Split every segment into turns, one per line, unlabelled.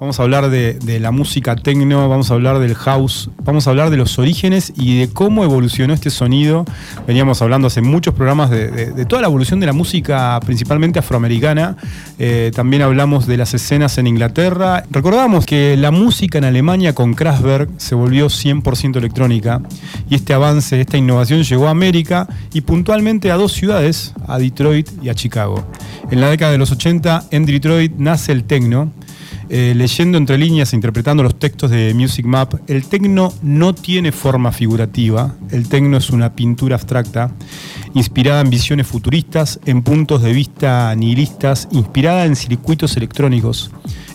Vamos a hablar de, la música techno, vamos a hablar del house, vamos a hablar de los orígenes y de cómo evolucionó este sonido. Veníamos hablando hace muchos programas de, toda la evolución de la música, principalmente afroamericana. Eh, también hablamos de las escenas en Inglaterra. Recordamos que la música en Alemania con Kraftwerk se volvió 100% electrónica y este avance, esta innovación llegó a América y puntualmente a dos ciudades, a Detroit y a Chicago. En la década de los 80, en Detroit nace el techno eh, leyendo entre líneas e interpretando los textos de Music Map, el tecno no tiene forma figurativa, el tecno es una pintura abstracta, inspirada en visiones futuristas, en puntos de vista nihilistas, inspirada en circuitos electrónicos.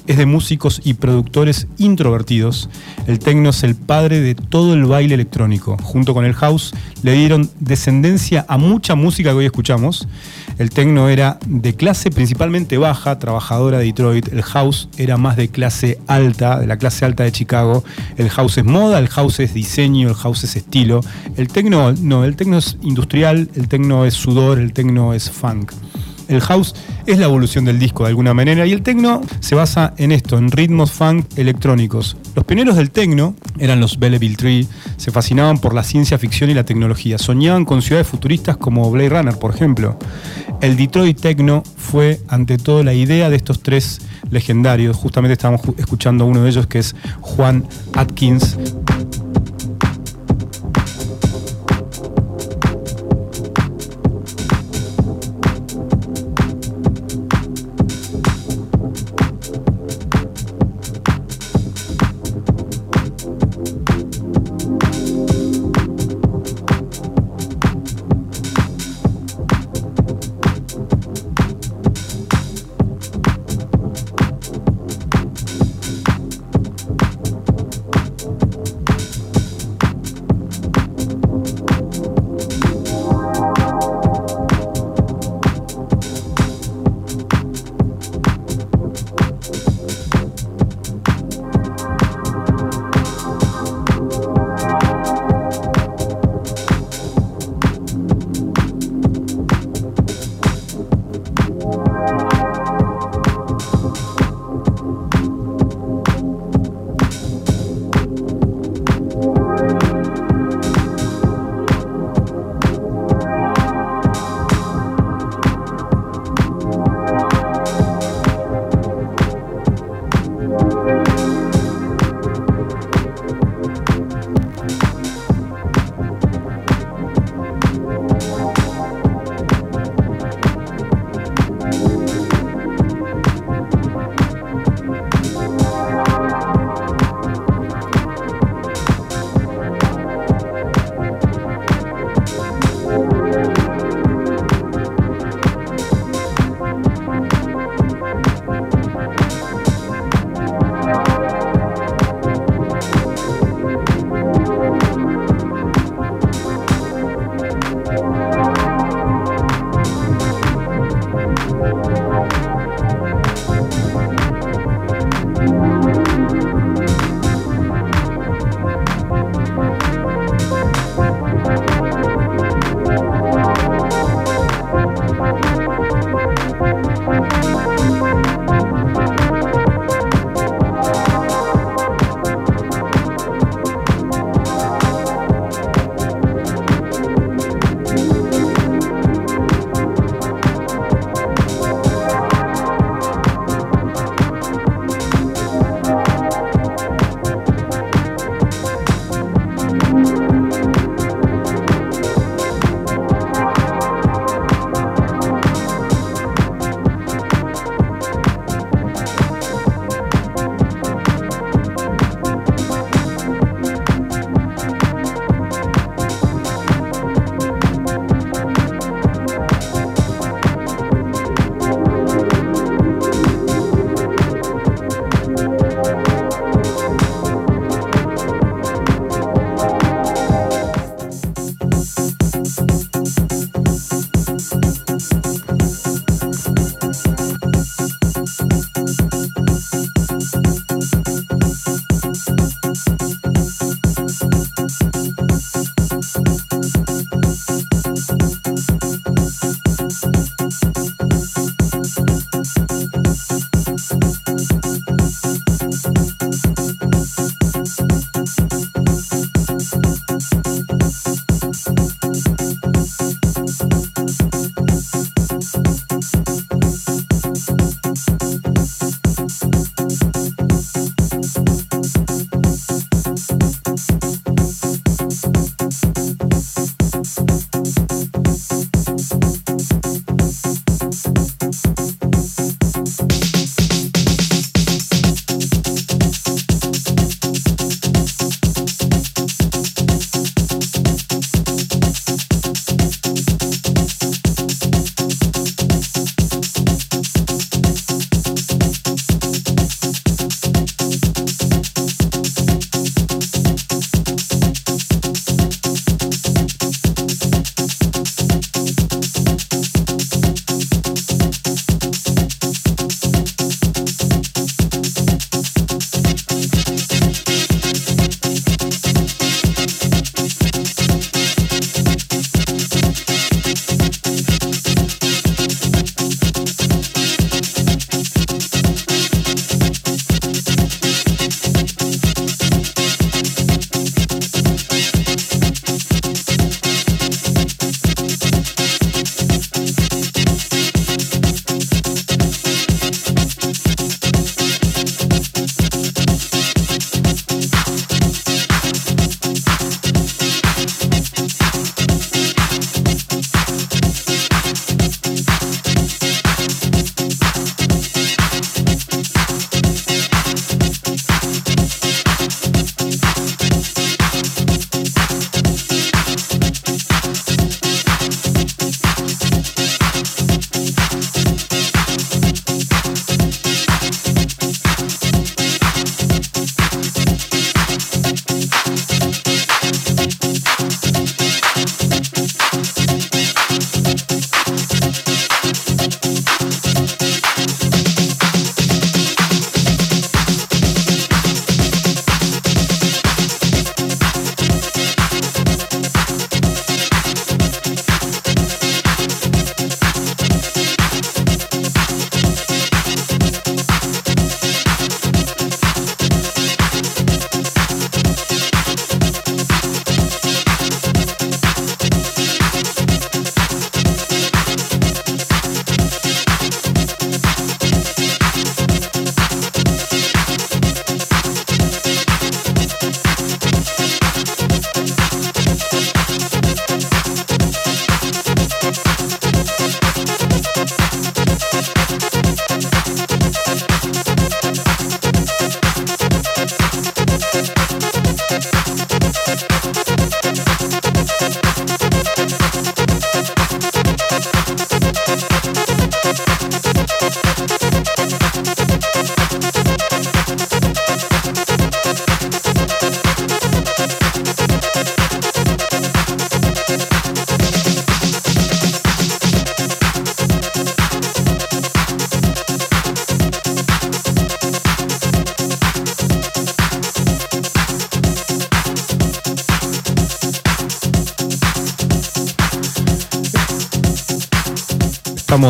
Es de músicos y productores introvertidos. El tecno es el padre de todo el baile electrónico. Junto con el house le dieron descendencia a mucha música que hoy escuchamos el techno era de clase principalmente baja, trabajadora de Detroit. El house era más de clase alta, de la clase alta de Chicago. El house es moda, el house es diseño, el house es estilo. El techno no, el techno es industrial, el techno es sudor, el techno es funk. El house es la evolución del disco de alguna manera y el techno se basa en esto, en ritmos funk electrónicos. Los pioneros del techno eran los Belleville Tree, se fascinaban por la ciencia ficción y la tecnología, soñaban con ciudades futuristas como Blade Runner, por ejemplo. El Detroit Techno fue ante todo la idea de estos tres legendarios, justamente estábamos escuchando a uno de ellos que es Juan Atkins.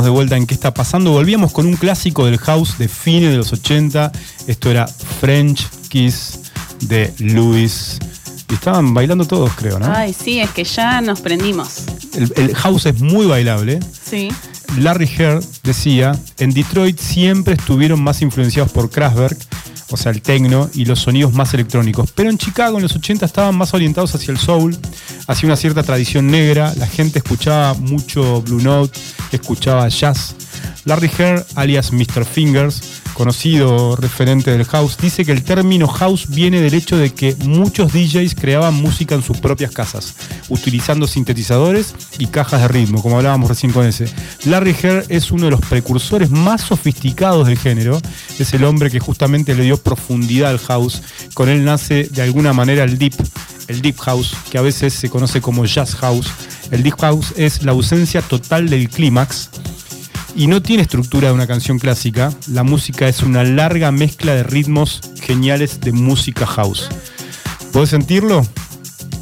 De vuelta en qué está pasando. Volvíamos con un clásico del house de fines de los 80. Esto era French Kiss de Louis. Y estaban bailando todos, creo, ¿no?
Ay, sí, es que ya nos prendimos.
El, el house es muy bailable.
Sí.
Larry Herr decía, en Detroit siempre estuvieron más influenciados por Kraftwerk, o sea, el techno y los sonidos más electrónicos. Pero en Chicago en los 80 estaban más orientados hacia el soul, hacia una cierta tradición negra. La gente escuchaba mucho Blue Note, escuchaba jazz. Larry Herr, alias Mr. Fingers, conocido referente del house, dice que el término house viene del hecho de que muchos DJs creaban música en sus propias casas, utilizando sintetizadores y cajas de ritmo, como hablábamos recién con ese. Larry Herr es uno de los precursores más sofisticados del género, es el hombre que justamente le dio profundidad al house, con él nace de alguna manera el deep, el deep house, que a veces se conoce como jazz house. El deep house es la ausencia total del clímax, y no tiene estructura de una canción clásica. La música es una larga mezcla de ritmos geniales de música house. ¿Puedes sentirlo?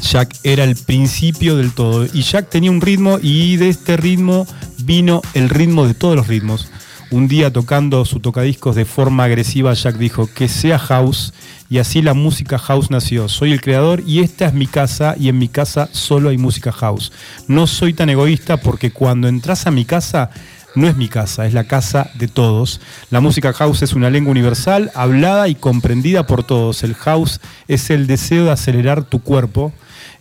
Jack era el principio del todo. Y Jack tenía un ritmo y de este ritmo vino el ritmo de todos los ritmos. Un día tocando su tocadiscos de forma agresiva, Jack dijo que sea house y así la música house nació. Soy el creador y esta es mi casa y en mi casa solo hay música house. No soy tan egoísta porque cuando entras a mi casa no es mi casa, es la casa de todos. La música house es una lengua universal, hablada y comprendida por todos. El house es el deseo de acelerar tu cuerpo.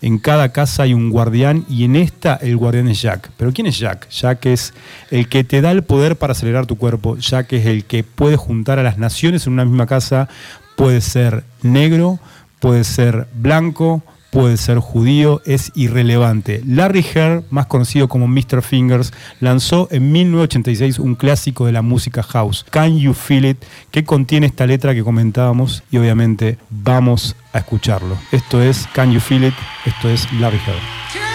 En cada casa hay un guardián y en esta el guardián es Jack. ¿Pero quién es Jack? Jack es el que te da el poder para acelerar tu cuerpo. Jack es el que puede juntar a las naciones en una misma casa. Puede ser negro, puede ser blanco, puede ser judío, es irrelevante. Larry Herr, más conocido como Mr. Fingers, lanzó en 1986 un clásico de la música house, Can You Feel It, que contiene esta letra que comentábamos y obviamente vamos a escucharlo. Esto es Can You Feel It, esto es Larry Herr.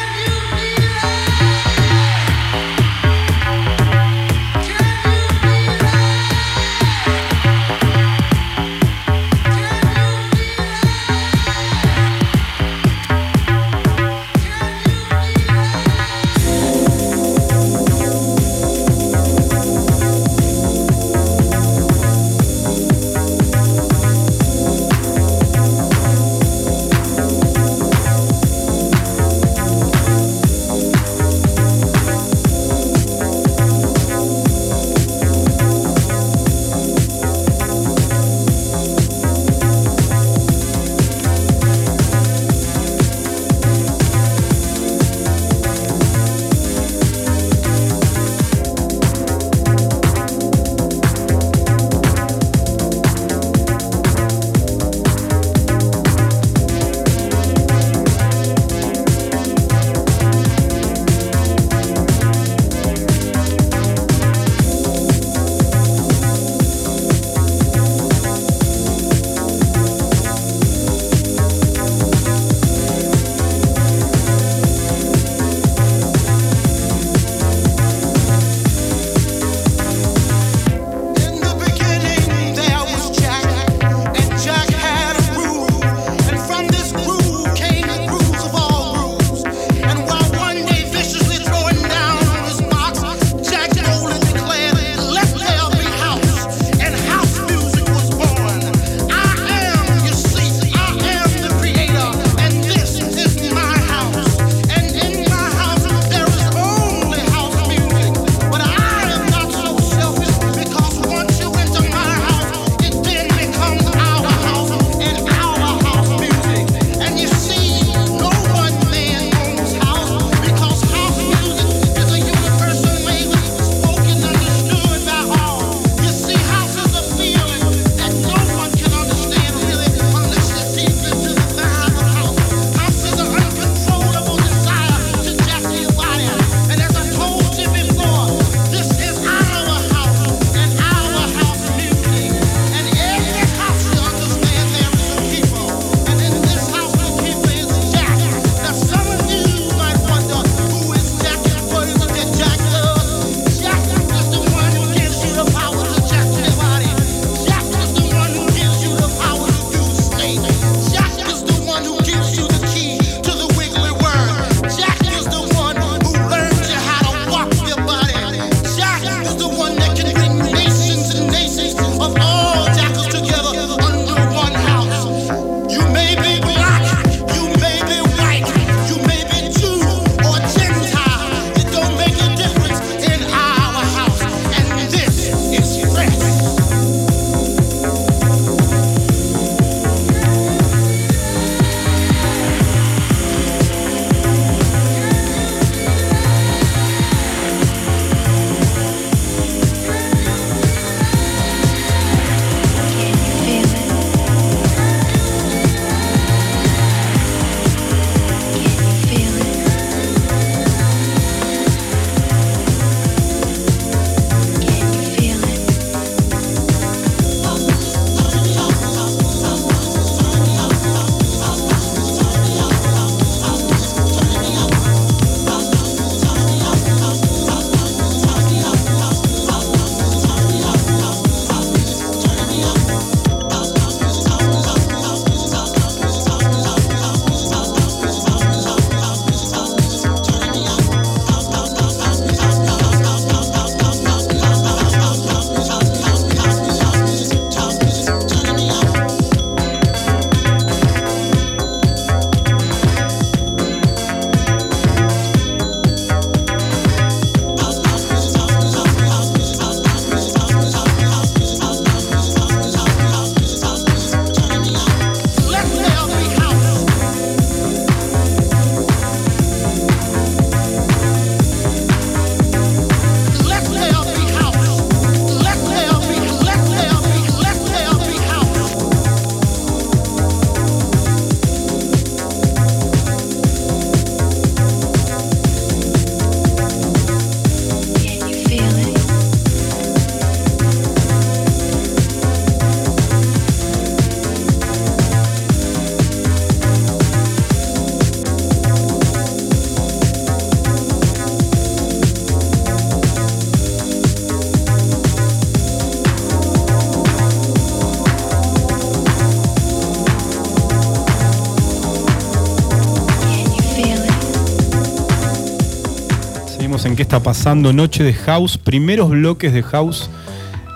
Está pasando. Noche de House, primeros bloques de House.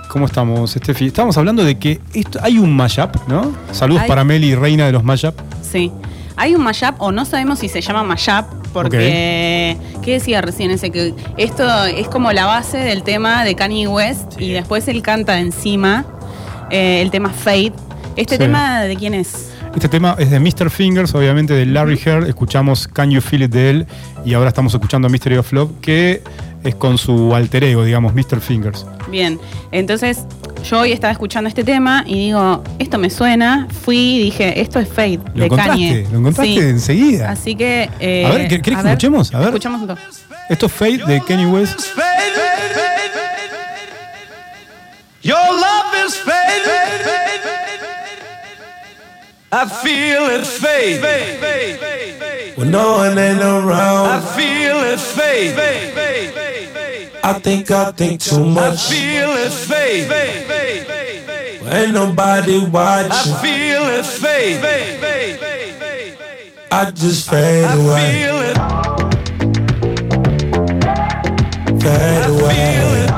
¿Cómo estamos, Steffi? Estamos hablando de que esto, hay un mashup, ¿no? Saludos
Hay-
para Meli, reina de los mashup.
Sí. Hay un mashup, o no sabemos si se llama mashup, porque. ¿Qué decía recién ese? Que esto es como la base del tema de Kanye West y después él canta encima eh, el tema Fade. ¿Este
Sí.
tema de quién es?
Este tema es de Mr. Fingers, obviamente de Larry Heard. Escuchamos Can You Feel It de él y ahora estamos escuchando Mystery of Love, que es con su alter ego, digamos, Mr. Fingers.
Bien, entonces yo hoy estaba escuchando este tema y digo, esto me suena. Fui y dije, esto es Fade
¿Lo
de? Kanye.
¿Lo encontraste
Sí.
enseguida?
Así que. eh,
A ver, ¿querés que escuchemos? A ver.
Escuchamos un.
Esto es Fade de Kanye West.
I feel it fade.
When no one ain't around, I
feel it fade.
I think I think too much.
I feel it fade.
Ain't nobody watching.
I feel it fade.
I just fade
I
away,
feel it.
fade
Feel
away,
it.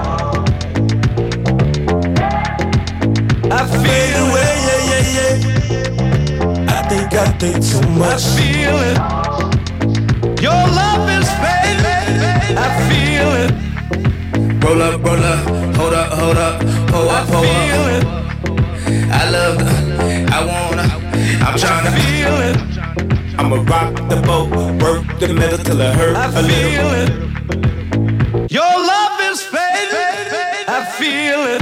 I
fade
feel it.
away. Yeah, yeah, yeah. I I think too
I
much.
feel it. Your love is fading. I feel it.
Roll up, roll up, hold up, hold up, pull
I
up, pull
feel
up.
it.
I love the, I wanna, I'm tryna
Feel it.
I'ma rock the boat, work the metal till it hurt
I
a little.
feel it. Your love is fading. I feel it.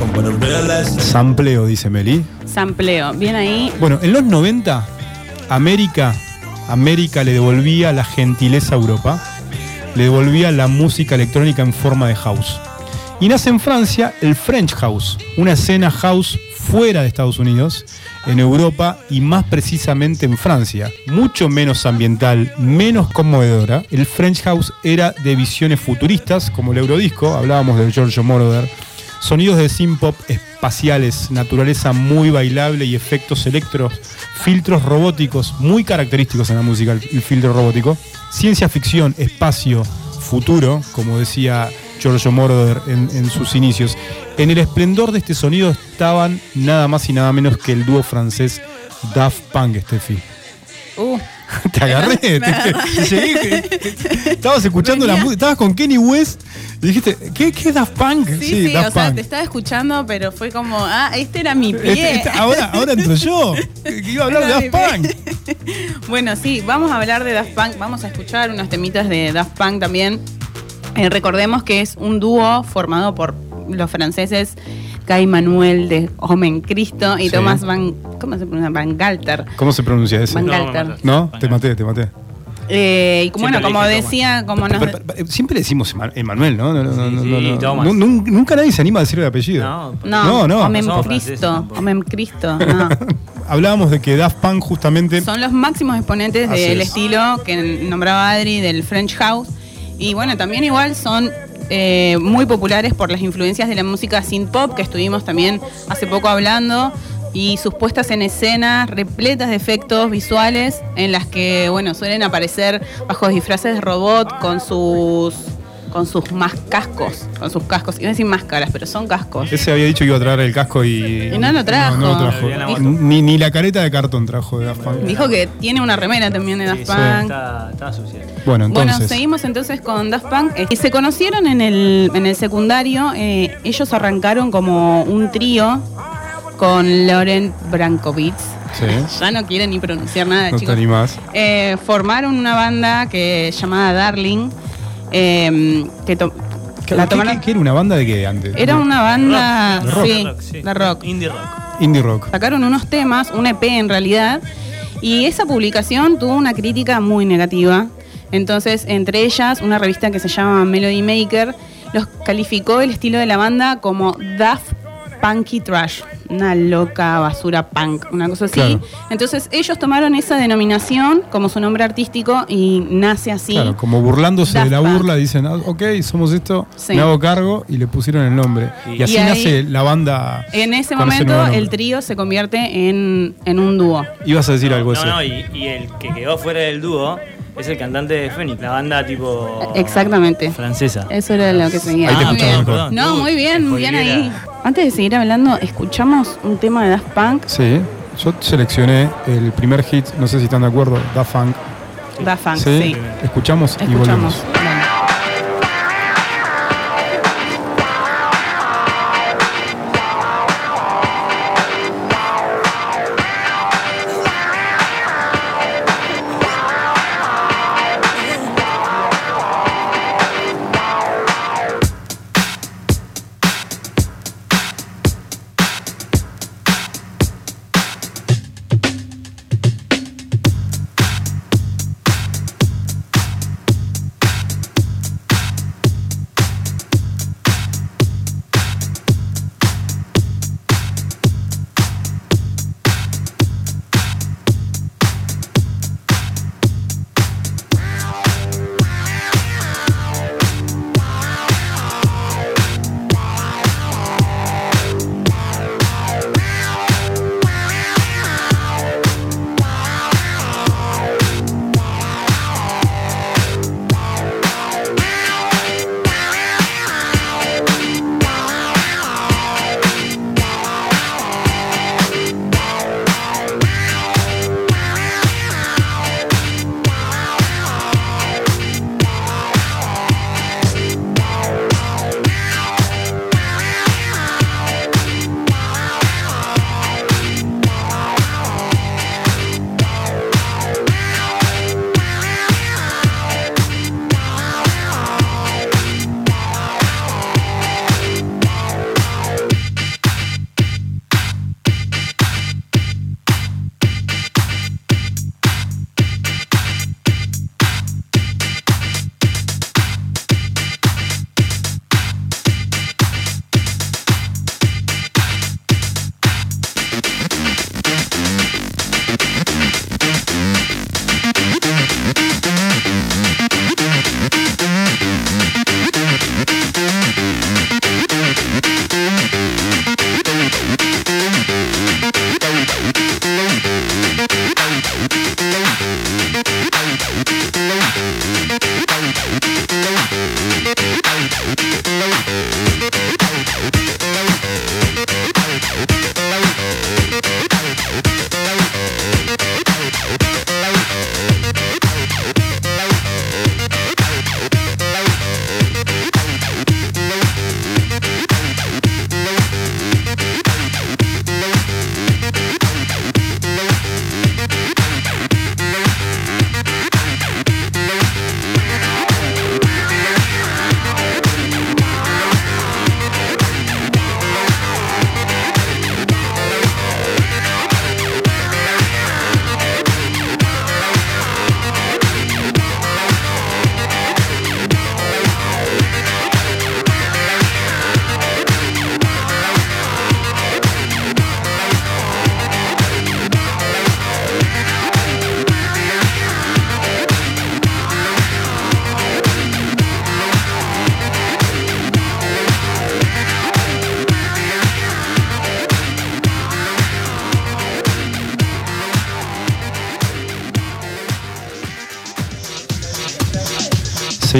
I'm gonna realize
Sampleo, dice Meli.
Sampleo. Bien ahí.
Bueno, en los 90, América, América le devolvía la gentileza a Europa, le devolvía la música electrónica en forma de house. Y nace en Francia el French House, una escena house fuera de Estados Unidos, en Europa y más precisamente en Francia. Mucho menos ambiental, menos conmovedora. El French House era de visiones futuristas, como el Eurodisco, hablábamos del Giorgio Moroder. Sonidos de synth-pop espaciales, naturaleza muy bailable y efectos electros, filtros robóticos muy característicos en la música, el, filtro robótico, ciencia ficción, espacio, futuro, como decía Giorgio Moroder en, en sus inicios. En el esplendor de este sonido estaban nada más y nada menos que el dúo francés Daft Punk, Steffi.
Uh,
Te agarré, te, llegué, estabas escuchando la música, estabas con Kenny West y dijiste, ¿qué, qué es Daft Punk?
sí, sí, o sea, te estaba escuchando, pero fue como, ah, este era mi
Este-
pie.
este- ahora, ahora entro yo, que iba a hablar de Daft Punk.
Bueno, sí, vamos a hablar de Daft Punk, vamos a escuchar unos temitas de Daft Punk también. Eh, recordemos que es un dúo formado por los franceses Kai Manuel de Homen Cristo y
Sí.
Thomas Van, ¿cómo se pronuncia? Van Galter.
¿Cómo se pronuncia ese?
Van
¿No?
Galter.
Te maté, te maté.
Eh, y como- bueno, como decía, como nos...
Pero- pero- pero siempre le decimos Ema- Emanuel, ¿no? No, no, no,
Sí,
no,
sí,
no, no, nunca nadie se anima a decir el apellido.
No,
No,
No, no.
No franceses
Cristo. Homen Cristo, no.
Hablábamos de que Daft Punk justamente...
Son los máximos exponentes
Así
del
es.
estilo que nombraba Adri del French House. Y bueno, también igual son eh, muy populares por las influencias de la música synth pop que estuvimos también hace poco hablando. Y sus puestas en escena repletas de efectos visuales en las que, bueno, suelen aparecer bajo disfraces de robot con sus con sus más cascos, con sus cascos. Iba a decir máscaras, pero son cascos.
Ese había dicho que iba a traer el casco y...
Y no lo trajo.
No, no lo trajo. Ni, ni la careta de cartón trajo de Daft Punk.
Dijo que tiene una remera también de Daft
Sí,
Punk.
Está, está sucia.
Bueno, entonces...
Bueno, seguimos entonces con Daft Punk. Eh, Y se conocieron en el, en el secundario. eh, ellos arrancaron como un trío con Laurent Brankovic.
Sí.
Ya no quieren ni pronunciar nada,
No te
chicos.
animás.
Eh, formaron una banda que llamada Darling. Eh, que to-
¿Qué,
la tomaron-
qué- qué era una banda de qué antes?
Era una banda.
De rock.
Sí,
Rock, sí.
de rock.
Indie rock.
Indie rock.
Sacaron unos temas, un EP en realidad, y esa publicación tuvo una crítica muy negativa. Entonces, entre ellas, una revista que se llama Melody Maker los calificó el estilo de la banda como Daft Punky Trash, una loca basura punk, una cosa así.
Claro.
Entonces, ellos tomaron esa denominación como su nombre artístico y nace así.
Claro, como burlándose
Daft
de la
Punk.
burla, dicen, ah, ok, somos esto,
Sí.
me hago cargo y le pusieron el nombre. Y así
Y ahí-
nace la banda.
En ese momento, el trío se convierte en, en un dúo.
Ibas a decir algo
no,
así.
no, y, y el que quedó fuera del dúo es el cantante de Phoenix, la banda tipo.
Exactamente.
Francesa.
Eso era lo que seguía.
Ahí te
Ah, bien, perdón.
No,
Uy,
muy bien, muy bien ahí. Antes de seguir hablando, escuchamos un tema de Daft Punk.
Sí, yo seleccioné el primer hit, no sé si están de acuerdo, Da Funk.
Daft Punk,
Sí,
sí.
escuchamos, y
Escuchamos.
volvemos.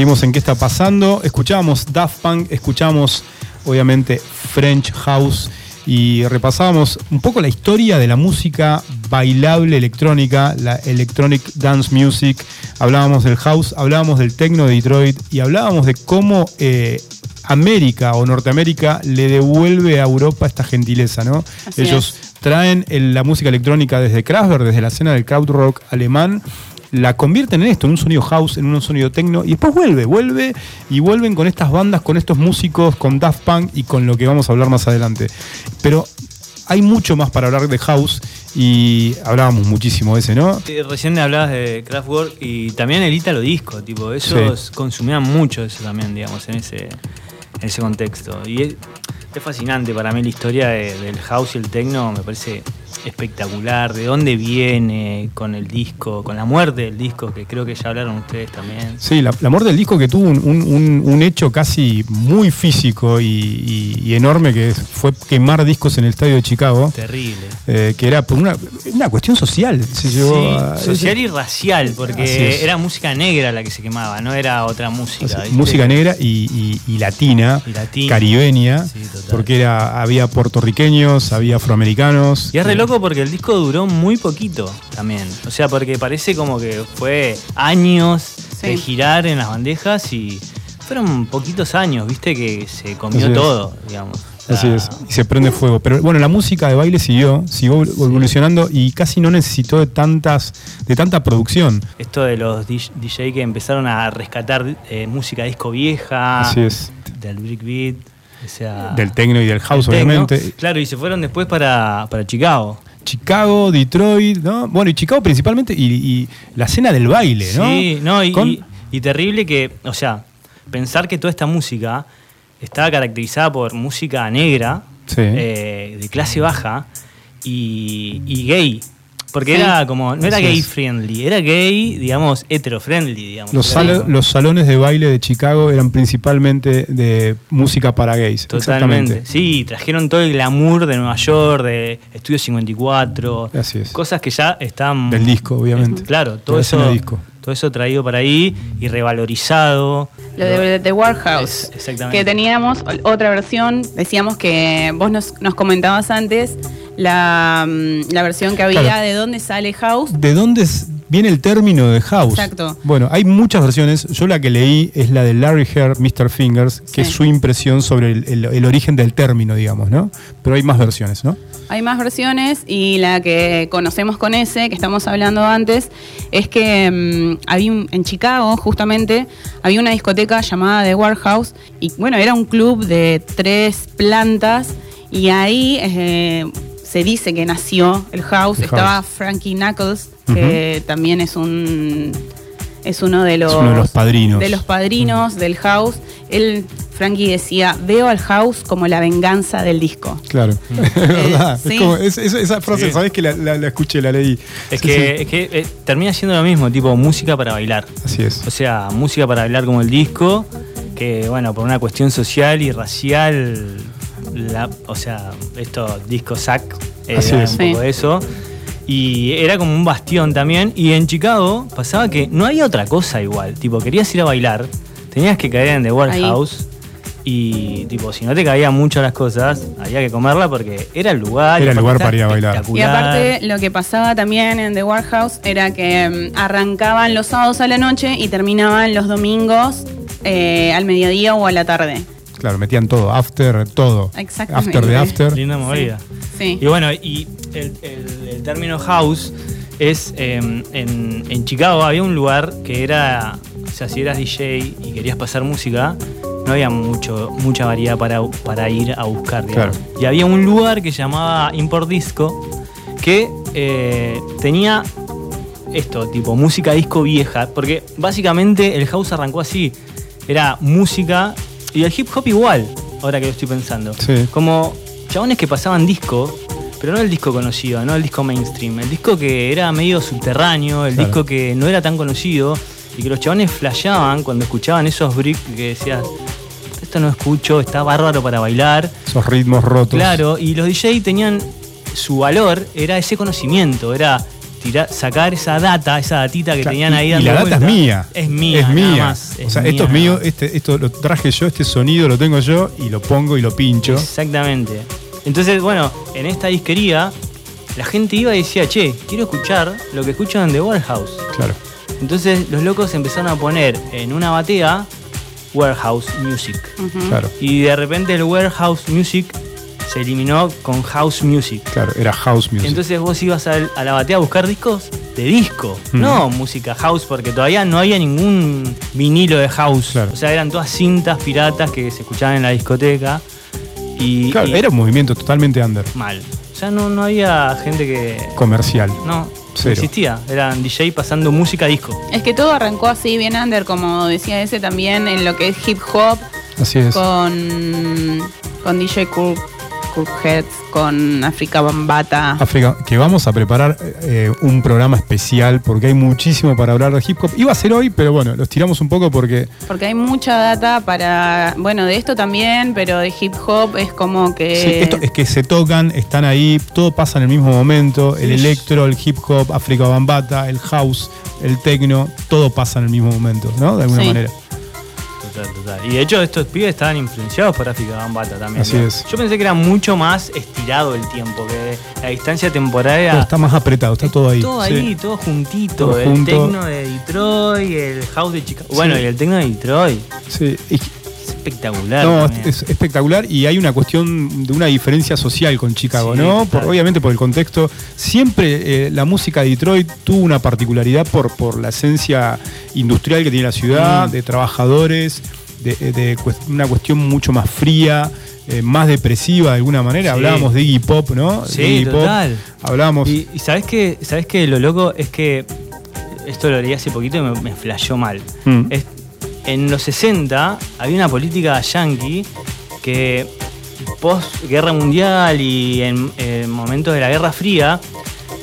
Seguimos en qué está pasando. Escuchábamos Daft Punk, escuchamos obviamente French House y repasábamos un poco la historia de la música bailable electrónica, la electronic dance music. Hablábamos del house, hablábamos del techno de Detroit y hablábamos de cómo eh, América o Norteamérica le devuelve a Europa esta gentileza, ¿no?
Así
Ellos
es.
traen el- la música electrónica desde Kraftwerk, desde la escena del krautrock alemán, la convierten en esto, en un sonido house, en un sonido techno, y después vuelve, vuelve y vuelven con estas bandas, con estos músicos, con Daft Punk y con lo que vamos a hablar más adelante. Pero hay mucho más para hablar de house y hablábamos muchísimo de ese, ¿no?
Eh, Recién hablabas de Kraftwerk y también el Italo Disco, tipo, ellos consumían mucho eso también, digamos, en ese, en ese contexto. Y es, es fascinante para mí la historia de- del house y el techno, me parece espectacular, de dónde viene con el disco, con la muerte del disco, que creo que ya hablaron ustedes también.
Sí, la, la muerte del disco que tuvo un, un- hecho casi muy físico y, y- y enorme que fue quemar discos en el estadio de Chicago,
Terrible.
eh, que era por una, una cuestión social. Se llevó
Sí,
a-
social y racial, porque era música negra la que se quemaba, no era otra música.
Música negra y, latina,
latina.
caribeña,
Sí,
porque era, había puertorriqueños, había afroamericanos.
Y es re loco porque el disco duró muy poquito también. O sea, porque parece como que fue años de girar en las bandejas y fueron poquitos años, viste, que se comió
Así es.
todo, digamos. O sea,
Así es, y se prende fuego. Pero bueno, la música de baile siguió, siguió evolucionando y casi no necesitó de tantas, de tanta producción.
Esto de los DJ DJ que empezaron a rescatar eh, música disco vieja,
Así es.
del breakbeat, o sea,
Del techno y del house,
del techno.
obviamente.
Claro, y se fueron después para, para Chicago.
Chicago, Detroit, ¿no? Bueno, y Chicago principalmente, y, y la escena del baile, ¿no?
Sí, no, y,
Con-
y- y terrible que, o sea, pensar que toda esta música estaba caracterizada por música negra,
Sí.
eh, de clase baja y, y gay. Porque
Sí.
era como, no era
Así
gay
es.
friendly, era gay, digamos, hetero friendly, digamos.
los,
como-
los salones de baile de Chicago eran principalmente de música para gays.
Totalmente.
Exactamente.
Sí, trajeron todo el glamour de Nueva York, de Estudio 54.
Así es.
Cosas que ya están.
Del disco, obviamente.
Claro, todo eso.
disco.
Todo eso traído para ahí y revalorizado.
Lo de The Warehouse.
Exactamente.
Que teníamos otra versión. Decíamos que vos nos, nos comentabas antes la, mm, la versión que había
Claro.
de dónde sale House.
¿De dónde viene el término de house?
Exacto.
Bueno, hay muchas versiones. Yo la que leí es la de Larry Hare, Mr. Fingers, que
Sí.
es su impresión sobre el, el- el origen del término, digamos, ¿no? Pero hay más versiones, ¿no?
Hay más versiones y la que conocemos con ese, que estamos hablando antes, es que mm, había un- en Chicago, justamente, había una discoteca llamada The Warehouse y bueno, era un club de tres plantas y ahí eh, se dice que nació el house.
El
Estaba
house.
Frankie Knuckles, que también es un es uno de los,
uno de los padrinos.
de los padrinos del house. Él, Frankie decía, veo al house como la venganza del disco.
Claro. es verdad.
sí.
Es como- es- es- esa frase,
Sí.
¿sabes que la, la- la escuché, la leí?
Es
Sí,
que,
sí.
es que eh, termina siendo lo mismo, tipo música para bailar.
Así es.
O sea, música para bailar como el disco, que bueno, por una cuestión social y racial, la- o sea, estos discos SAC, eh,
Así es.
un poco
Sí.
eso. Y era como un bastión también. Y en Chicago pasaba que no había otra cosa igual. Tipo, querías ir a bailar, tenías que caer en The Warehouse. Y tipo, si no te cabían mucho las cosas, había que comerla porque era el lugar.
Era el
y
lugar para ir a bailar.
Y aparte, lo que pasaba también en The Warehouse era que mm, arrancaban los sábados a la noche y terminaban los domingos eh, al mediodía o a la tarde.
Claro, metían todo, after, todo.
Exactamente.
After de after.
Linda movida.
Sí.
Y bueno, y el, el- el término house es eh, en, en Chicago había un lugar que era, o sea, si eras DJ y querías pasar música, no había mucho, mucha variedad para, para ir a buscar.
Claro.
Y había un lugar que se llamaba Import Disco que eh, tenía esto, tipo música disco vieja, porque básicamente el house arrancó así, era música y el hip hop igual, ahora que lo estoy pensando.
Sí.
Como chabones que pasaban disco, pero no el disco conocido, no el disco mainstream, el disco que era medio subterráneo, el
Claro.
disco que no era tan conocido y que los chabones flasheaban cuando escuchaban esos bricks que decías, esto no escucho, está bárbaro para bailar.
Esos ritmos rotos.
Claro, y los DJ tenían su valor, era ese conocimiento, era tirar, sacar esa data, esa datita que
Claro,
tenían ahí
y, la data
vuelta.
es mía.
Es mía.
Es
nada
mía. o sea, esto es mío, este, esto lo traje yo, este sonido lo tengo yo y lo pongo y lo pincho.
Exactamente. Entonces, bueno, en esta disquería, la gente iba y decía, che, quiero escuchar lo que escuchan en The Warehouse.
Claro.
Entonces los locos empezaron a poner en una batea Warehouse Music.
Claro.
Y de repente el Warehouse Music se eliminó con House Music.
Claro, era house music.
Entonces vos ibas a, la batea a buscar discos de disco,
Mm.
no música house, porque todavía no había ningún vinilo de house.
Claro.
O sea, eran todas cintas piratas que se escuchaban en la discoteca. Y,
claro,
y-
era un movimiento totalmente under,
mal. O sea, no, no había gente que.
comercial.
No, no
Cero.
existía. Eran DJ pasando música disco.
Es que todo arrancó así, bien under, como decía ese también, en lo que es hip hop,
Así es.
con, con DJ Cool. Crookheads, con Africa Bambata.
África, que vamos a preparar eh, un programa especial porque hay muchísimo para hablar de hip hop. Iba a ser hoy, pero bueno, los tiramos un poco porque
Porque hay mucha data para, bueno, de esto también, pero de hip hop es como que...
sí, esto es que se tocan, están ahí, todo pasa en el mismo momento. El electro, el hip hop, África Bambata, el house, el techno, todo pasa en el mismo momento, ¿no? De alguna
Sí.
manera.
Total, total. Y de hecho estos pibes estaban influenciados por África Bambata también.
Así
¿no?
es.
Yo pensé que era mucho más estirado el tiempo, que la distancia temporal
Todo
era...
está más apretado, está todo ahí.
Todo
sí.
ahí, todo juntito.
Todo
el
junto.
tecno de Detroit, el house de Chicago. Bueno,
Sí.
y el tecno de Detroit.
Sí, y-
espectacular.
No,
también.
es espectacular y hay una cuestión de una diferencia social con Chicago,
Sí,
¿no? Por- obviamente por el contexto. Siempre eh, la música de Detroit tuvo una particularidad por, por la esencia industrial que tiene la ciudad,
Mm.
de trabajadores, de, de cues- una cuestión mucho más fría. eh, más depresiva de alguna manera,
Sí.
hablábamos de Iggy Pop, ¿no?
Sí,
Pop,
total.
hablábamos.
Y, y sabes que, sabes que lo loco es que esto lo leí hace poquito y me, me flashó mal.
Mm.
Es- en los 60 había una política yankee que post guerra mundial y en, en momentos de la Guerra Fría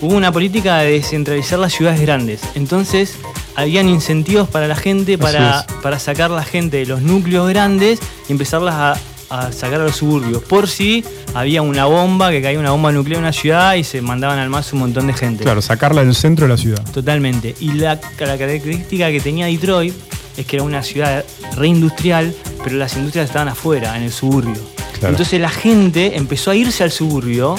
hubo una política de descentralizar las ciudades grandes. Entonces habían incentivos para la gente para, para sacar la gente de los núcleos grandes y empezarlas a, a sacar a los suburbios. Por si había una bomba, que caía una bomba nuclear en una ciudad y se mandaban al más un montón de gente.
Claro, sacarla del centro de la ciudad.
Totalmente. Y la, la característica que tenía Detroit es que era una ciudad reindustrial, pero las industrias estaban afuera, en el suburbio.
Claro.
Entonces la gente empezó a irse al suburbio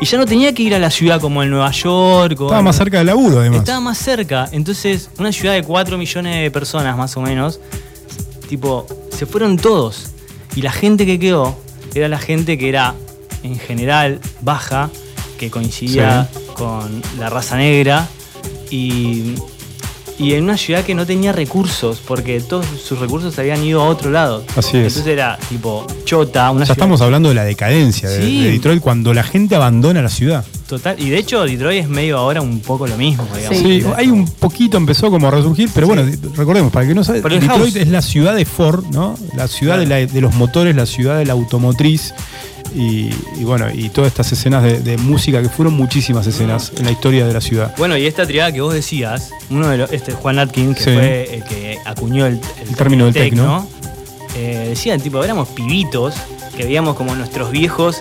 y ya no tenía que ir a la ciudad como en Nueva York. o
Estaba más cerca del laburo, además.
Estaba más cerca. Entonces, una ciudad de 4 millones de personas más o menos, tipo, se fueron todos. Y la gente que quedó era la gente que era en general baja, que coincidía con la raza negra y, y en una ciudad que no tenía recursos, porque todos sus recursos habían ido a otro lado.
Así es.
Entonces era tipo chota, una
Ya
ciudad
estamos hablando de la decadencia de,
Sí.
de Detroit cuando la gente abandona la ciudad.
total. Y de hecho, Detroit es medio ahora un poco lo mismo, digamos.
Sí, hay un poquito empezó como a resurgir, pero bueno, recordemos, para el que no sabe, Detroit
house.
es la ciudad de Ford, ¿no? La ciudad
Claro.
de, la- de los motores, la ciudad de la automotriz. Y, y bueno, y todas estas escenas de, de música, que fueron muchísimas escenas en la historia de la ciudad.
Bueno, y esta triada que vos decías, uno de los, este Juan Atkins, que
Sí.
fue el que acuñó el,
El término del tecno.
eh, decían, tipo, éramos pibitos, que veíamos como nuestros viejos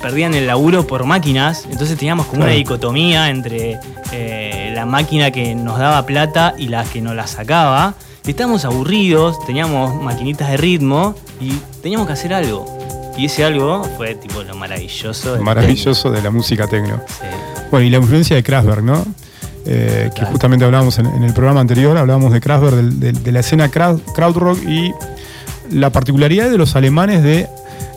perdían el laburo por máquinas, entonces teníamos como una dicotomía entre eh, la máquina que nos daba plata y la que nos la sacaba. Estábamos aburridos, teníamos maquinitas de ritmo y teníamos que hacer algo. Y ese algo fue tipo lo maravilloso.
Maravilloso de la música tecno.
Sí.
Bueno, y la influencia de Kraftwerk, ¿no? Eh, que justamente hablábamos en, en el programa anterior, hablábamos de Kraftwerk, de, la escena crowd, krautrock y la particularidad de los alemanes de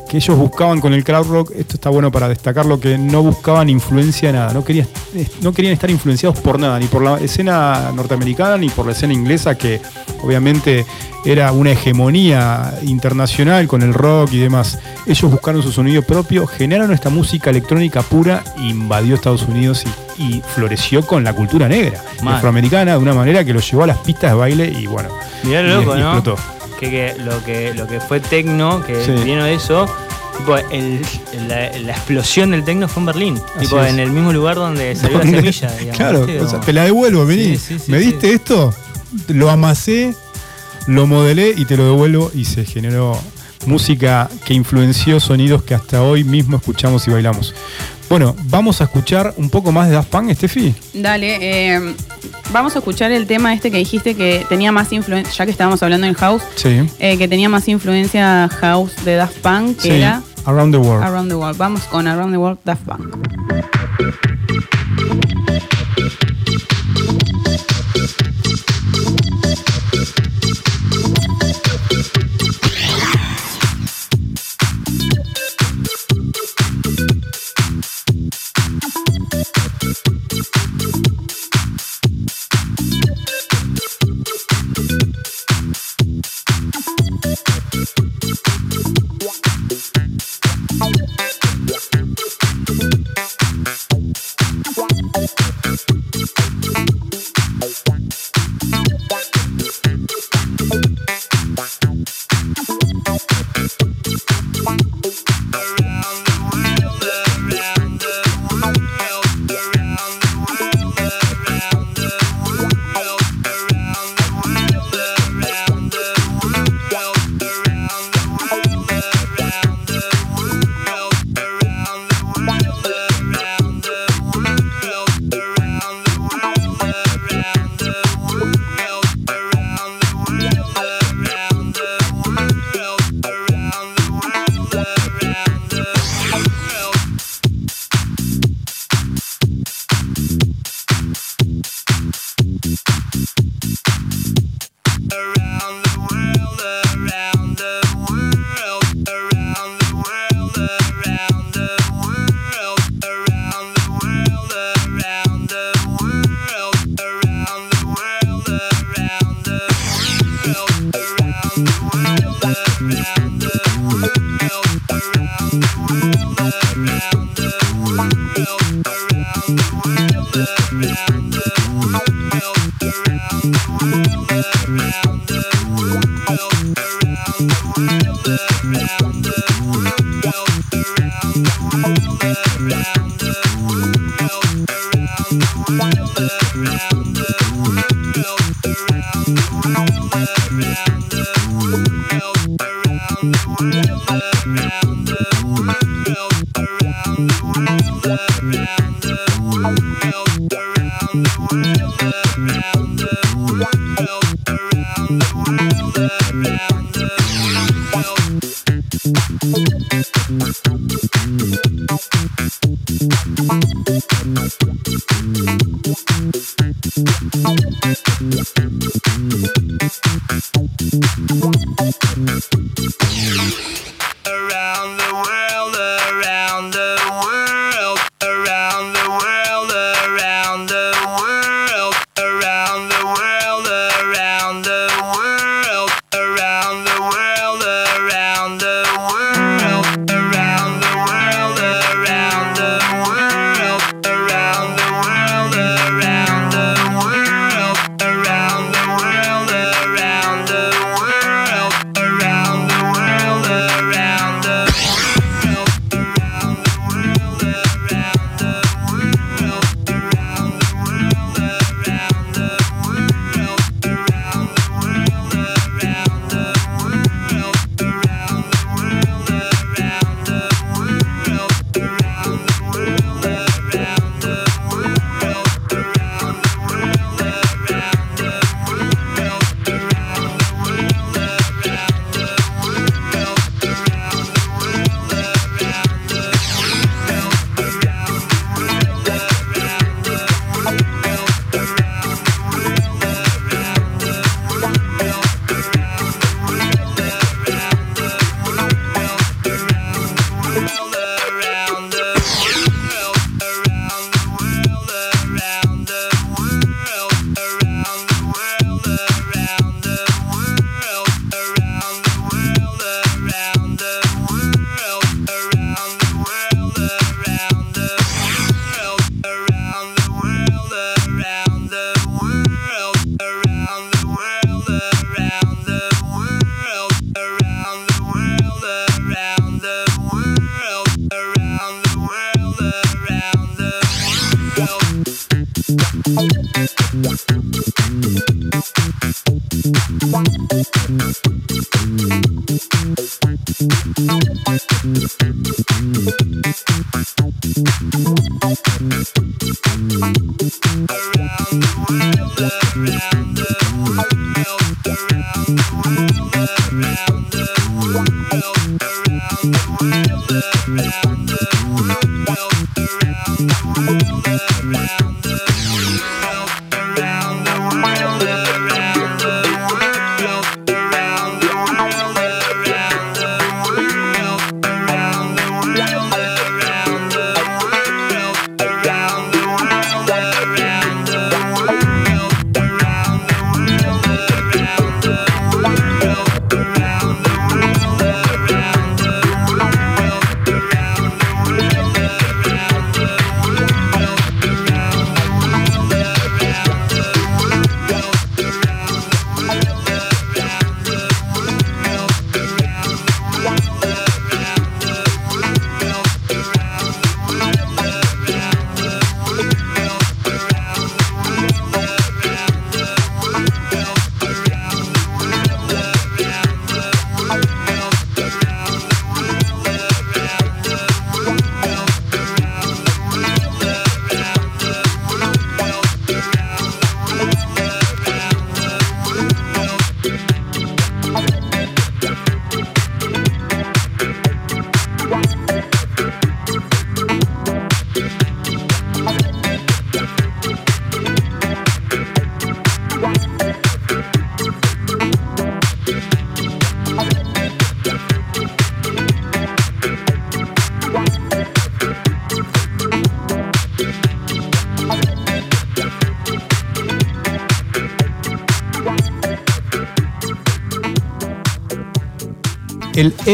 que ellos buscaban con el krautrock, esto está bueno para destacarlo, que no buscaban influencia de nada, no querían, no querían estar influenciados por nada, ni por la escena norteamericana, ni por la escena inglesa, que obviamente era una hegemonía internacional con el rock y demás. Ellos buscaron su sonido propio, generaron esta música electrónica pura, invadió Estados Unidos y, y floreció con la cultura negra,
Mal.
afroamericana, de una manera que los llevó a las pistas de baile y bueno,
Mirá
y-
lo loco,
y
¿no? Que, que lo que lo que fue tecno, que
Sí.
vino de eso, tipo, el- la, la explosión del tecno fue en Berlín. Tipo, en el mismo lugar donde salió la semilla. digamos,
claro, te la devuelvo, vení.
Sí,
¿Me diste esto? Lo amasé, lo modelé y te lo devuelvo y se generó música que influenció sonidos que hasta hoy mismo escuchamos y bailamos. Bueno, vamos a escuchar un poco más de Daft Punk, Steffi.
Dale, eh, vamos a escuchar el tema este que dijiste que tenía más influencia, ya que estábamos hablando en house,
Sí.
eh, que tenía más influencia house de Daft Punk, que
Sí,
era
Around the World.
Around the World. Vamos con Around the World Daft Punk.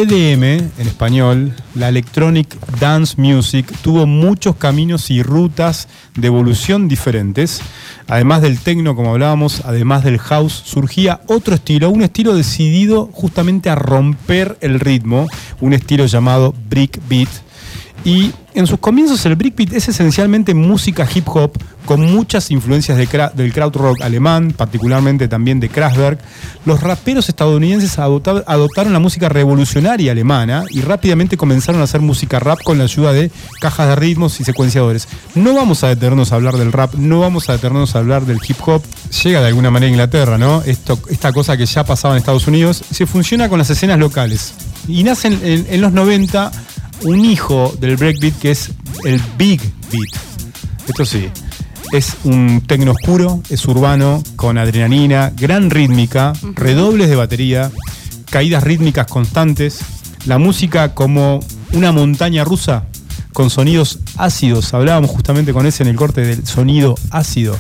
EDM, en español, la Electronic Dance Music, tuvo muchos caminos y rutas de evolución diferentes. Además del techno, como hablábamos, además del house, surgía otro estilo, un estilo decidido justamente a romper el ritmo, un estilo llamado break beat. Y en sus comienzos el breakbeat es esencialmente música hip hop con muchas influencias de del krautrock alemán, particularmente también de Kraftwerk. Los raperos estadounidenses adopta- adoptaron la música revolucionaria alemana y rápidamente comenzaron a hacer música rap con la ayuda de cajas de ritmos y secuenciadores. No vamos a detenernos a hablar del rap, no vamos a detenernos a hablar del hip hop. Llega de alguna manera a Inglaterra, ¿no? Esta cosa que ya pasaba en Estados Unidos, se funciona con las escenas locales. Y nace en- en- en los 90 un hijo del breakbeat que es el big beat. Esto sí, es un tecno oscuro, es urbano, con adrenalina, gran rítmica, redobles de batería, caídas rítmicas constantes, la música como una montaña rusa con sonidos ácidos. Hablábamos justamente con ese en el corte del sonido ácido.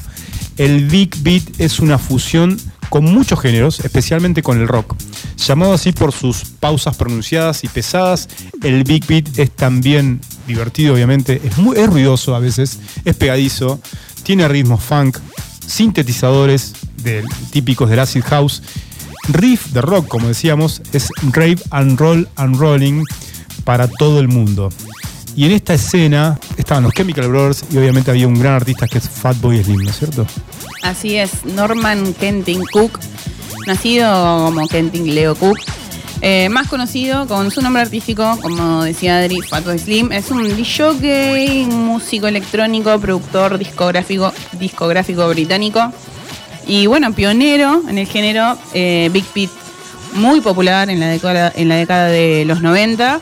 El big beat es una fusión con muchos géneros, especialmente con el rock. Llamado así por sus pausas pronunciadas y pesadas, el big beat es también divertido, obviamente, es, muy, ruidoso a veces, es pegadizo, tiene ritmos funk, sintetizadores típicos del acid house, riff de rock, como decíamos, es rave and roll and rolling para todo el mundo. Y en esta escena estaban los Chemical Brothers y obviamente había un gran artista que es Fatboy Slim, ¿no es cierto?
Así es, Norman Kenting Cook, nacido como Kenting Leo Cook, eh, más conocido con su nombre artístico, como decía Adri, Fatboy Slim, es un DJ, músico electrónico, productor discográfico, discográfico británico y bueno, pionero en el género eh, Big Beat, muy popular en la década de los 90.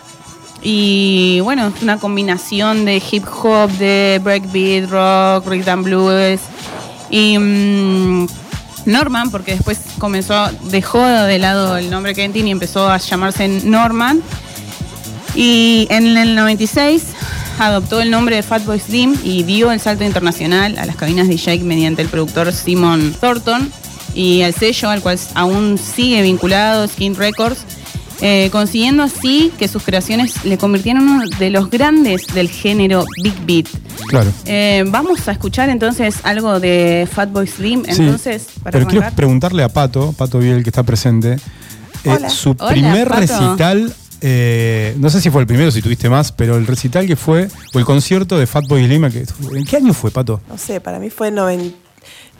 Y bueno, es una combinación de hip hop, de breakbeat, rock, rhythm blues. Y mm, Norman, porque después comenzó, dejó de lado el nombre Kentin y empezó a llamarse Norman. Y en el 96 adoptó el nombre de Fatboy Slim y dio el salto internacional a las cabinas de Jake mediante el productor Simon Thornton y el sello al cual aún sigue vinculado, Skin Records, eh, consiguiendo así que sus creaciones le convirtieron en uno de los grandes del género Big Beat.
Claro.
Eh, vamos a escuchar entonces algo de Fatboy Slim.
Sí,
Entonces, para
pero quiero preguntarle a Pato, Pato Biel que está presente, eh,
Hola.
su
Hola,
primer
Pato.
recital, eh, no sé si fue el primero, si tuviste más, pero el recital que fue, o el concierto de Fatboy Slim, que- ¿en qué año fue, Pato?
No sé, para mí fue noven-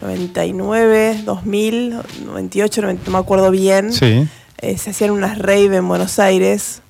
99, 2000, 98, 90, no me acuerdo bien.
Sí.
Eh, se hacían unas rave en Buenos Aires,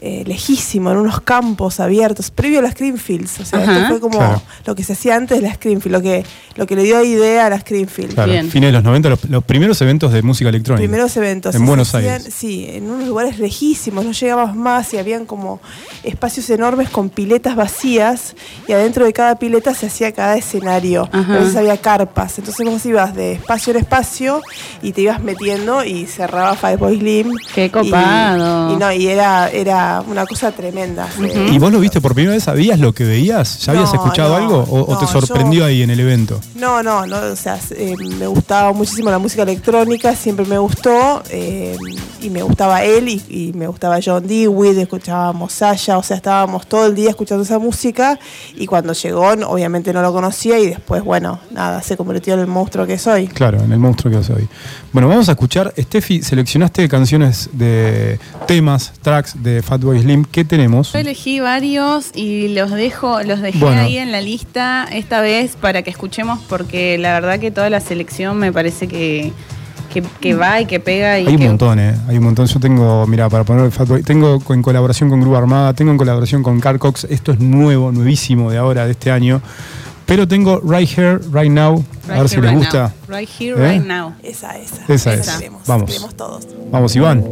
eh, lejísimo, en unos campos abiertos, previo a las Creamfields. O sea,
Ajá.
esto fue como
Claro.
lo que se hacía antes de las Creamfields, lo que, lo que le dio idea a las Creamfields.
Claro,
Bien.
fines de los 90, los, los primeros eventos de música electrónica.
primeros eventos.
En
Y
Buenos
hacían-
Aires.
Sí, en unos lugares lejísimos, no llegabas más y habían como espacios enormes con piletas vacías y adentro de cada pileta se hacía cada escenario.
Ajá.
A veces había carpas, entonces vos ibas de espacio en espacio y te ibas metiendo y cerraba Five Boy Slim.
Qué
Y-
copado.
Y, no, y era, era una cosa tremenda.
¿Y vos lo viste por primera vez? ¿Sabías lo que veías? ¿Ya habías
No,
escuchado
no,
algo? ¿O, o te sorprendió
yo-
ahí en el evento?
No, no, no, o sea, eh, me gustaba muchísimo la música electrónica, siempre me gustó, eh, y me gustaba él, y, y me gustaba John Dewey, escuchábamos Sasha, o sea, estábamos todo el día escuchando esa música, y cuando llegó, obviamente no lo conocía, y después, bueno, nada, se convirtió en el monstruo que soy.
Claro, en el monstruo que hoy. Bueno, vamos a escuchar. Steffi, seleccionaste canciones de temas, tracks de Fatboy Slim. ¿Qué tenemos?
Yo elegí varios y los dejo, los dejé
Bueno.
ahí en la lista esta vez para que escuchemos porque la verdad que toda la selección me parece que, que, que va y que pega y
Hay un
que
montón, ¿eh? Hay un montón. Yo tengo, mira, para poner Fatboy, tengo en colaboración con Grúa Armada, tengo en colaboración con Carcox. Esto es nuevo, nuevísimo de ahora, de este año. Pero tengo Right Here, Right Now. a
Right
ver si
Here,
les
Right
gusta.
Now. Right here,
¿Eh?
right now.
Esa, esa.
Esa es.
Queremos,
Vamos.
queremos todos.
Vamos, Iván.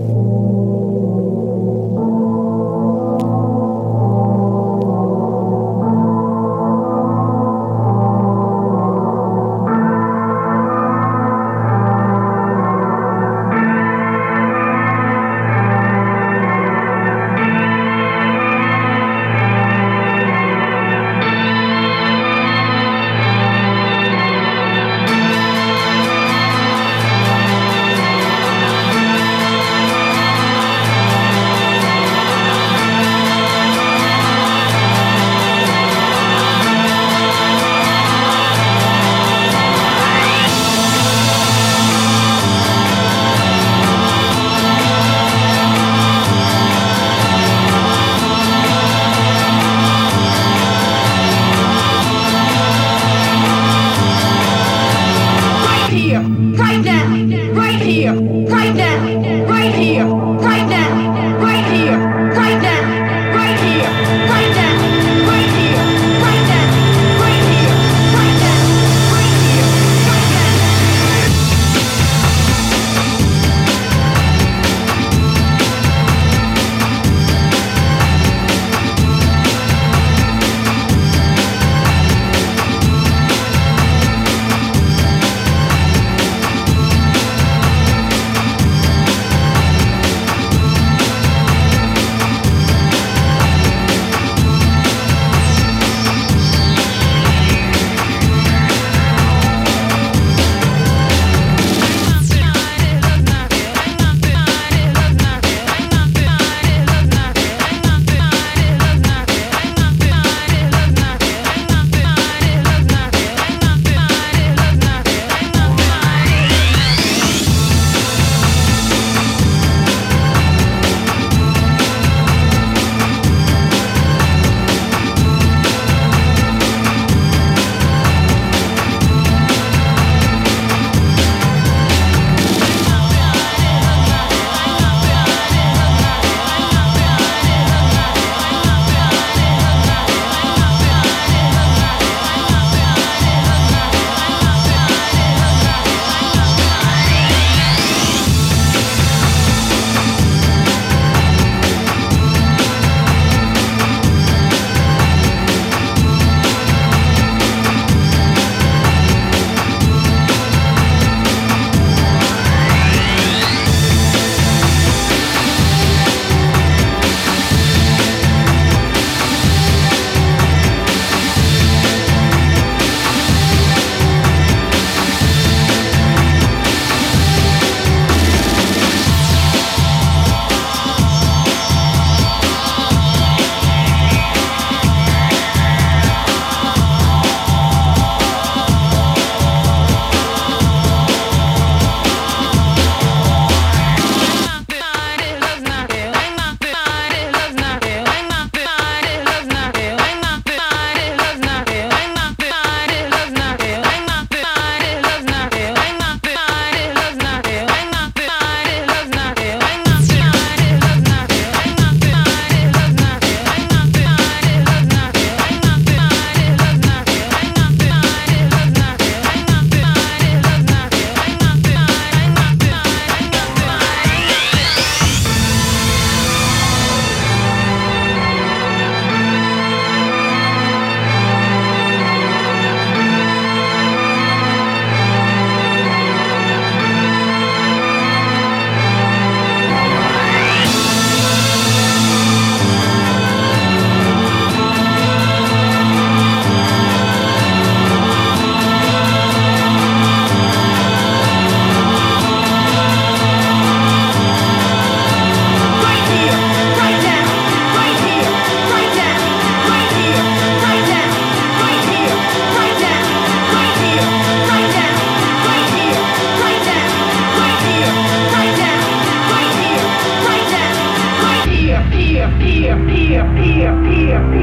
Yeah.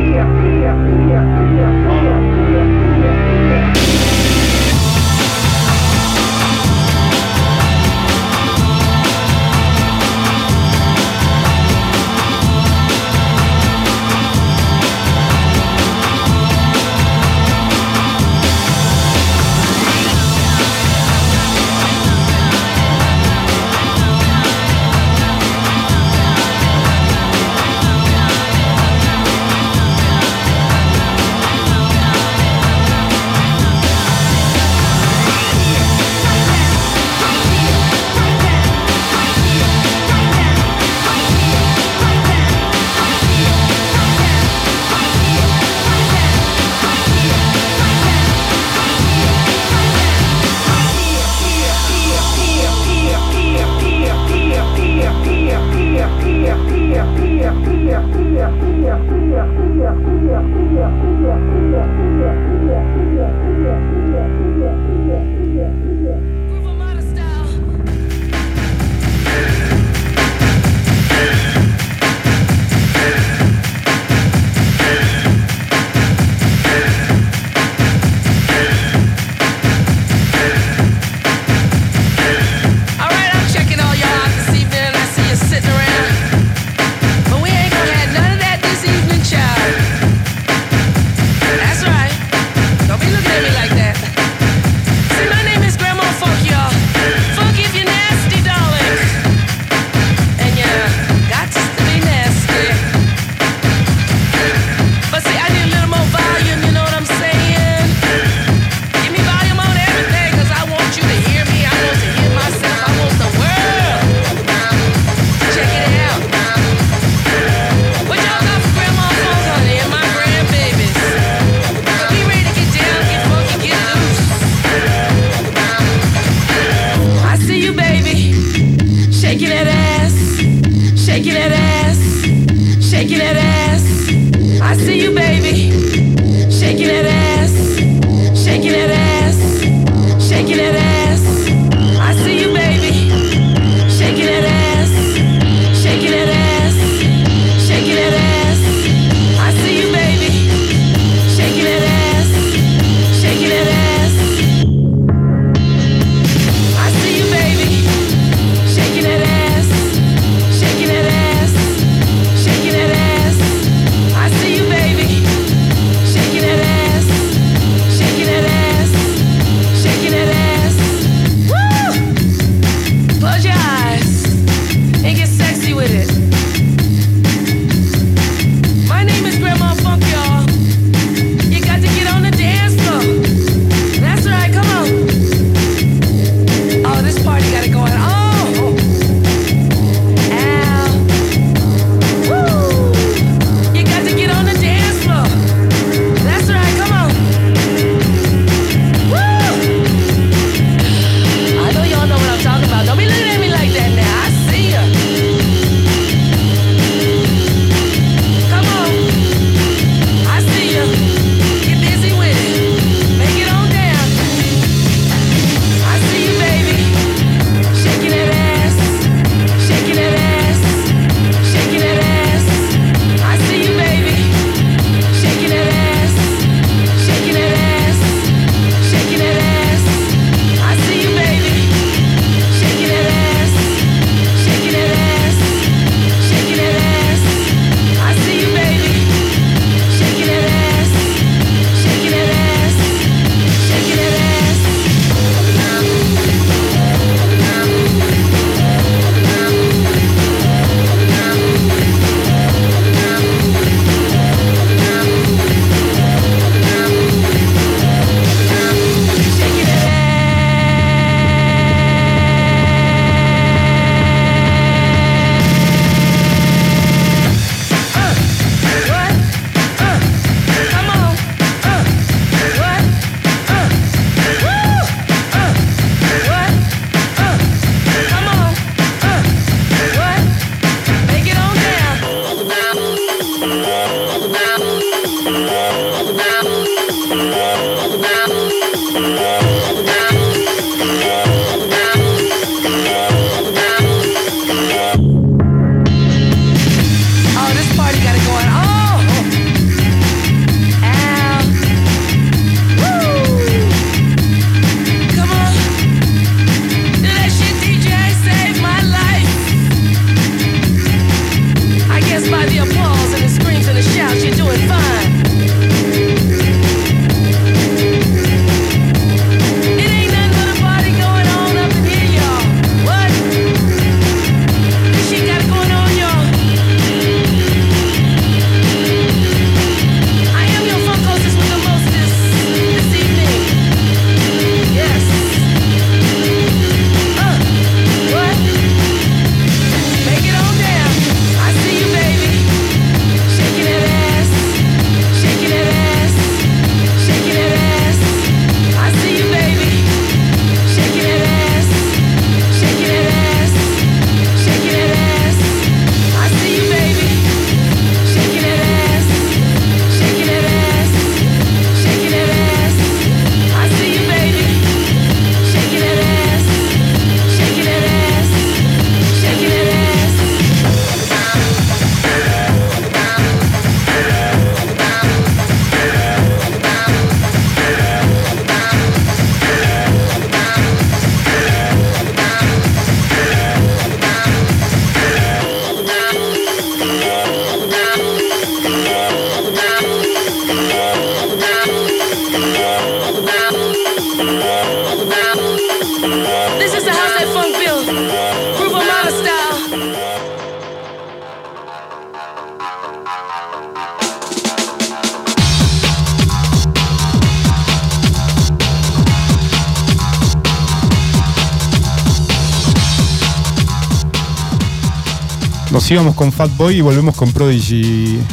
Íbamos con Fat Boy y volvemos con Prodigy.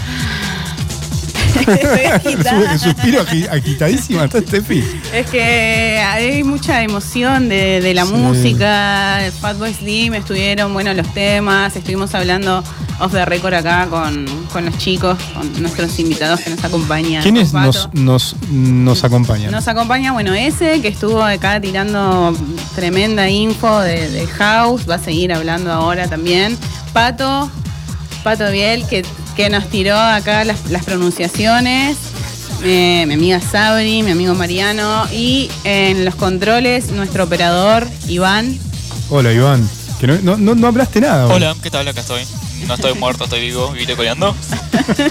Suspiro agi- agitadísima, está Steffi.
Es que hay mucha emoción de, de la
Sí.
música. Fatboy Slim estuvieron, bueno, los temas. Estuvimos hablando off the record acá con, con los chicos, con nuestros invitados que nos acompañan.
¿Quiénes nos, nos, nos acompañan?
Nos acompaña, bueno, ese que estuvo acá tirando tremenda info de, de House, va a seguir hablando ahora también. Pato, Pato Biel, que, que nos tiró acá las, las pronunciaciones. Eh, mi amiga Sabri, mi amigo Mariano. Y en los controles, nuestro operador, Iván.
Hola, Iván. Que no, no, no- no hablaste nada. hoy.
Hola, ¿qué tal? Acá estoy. No estoy muerto, estoy vivo, vivite coleando.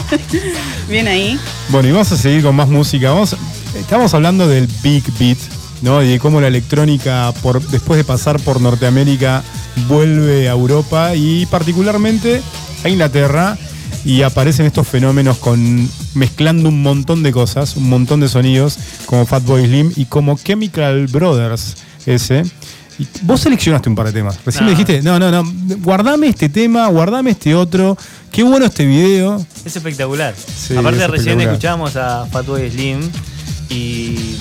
Bien ahí.
Bueno, y vamos a seguir con más música. Vamos, estamos hablando del Big Beat, ¿no? Y de cómo la electrónica, por, después de pasar por Norteamérica, vuelve a Europa y particularmente a Inglaterra. Y aparecen estos fenómenos con mezclando un montón de cosas, un montón de sonidos, como Fatboy Slim y como Chemical Brothers, ese. Y vos seleccionaste un par de temas. Recién me dijiste, no, no, no, guardame este tema, guardame este otro. Qué bueno este video.
Es espectacular.
Sí,
Aparte,
es
recién
espectacular.
escuchábamos a Fatboy Slim y,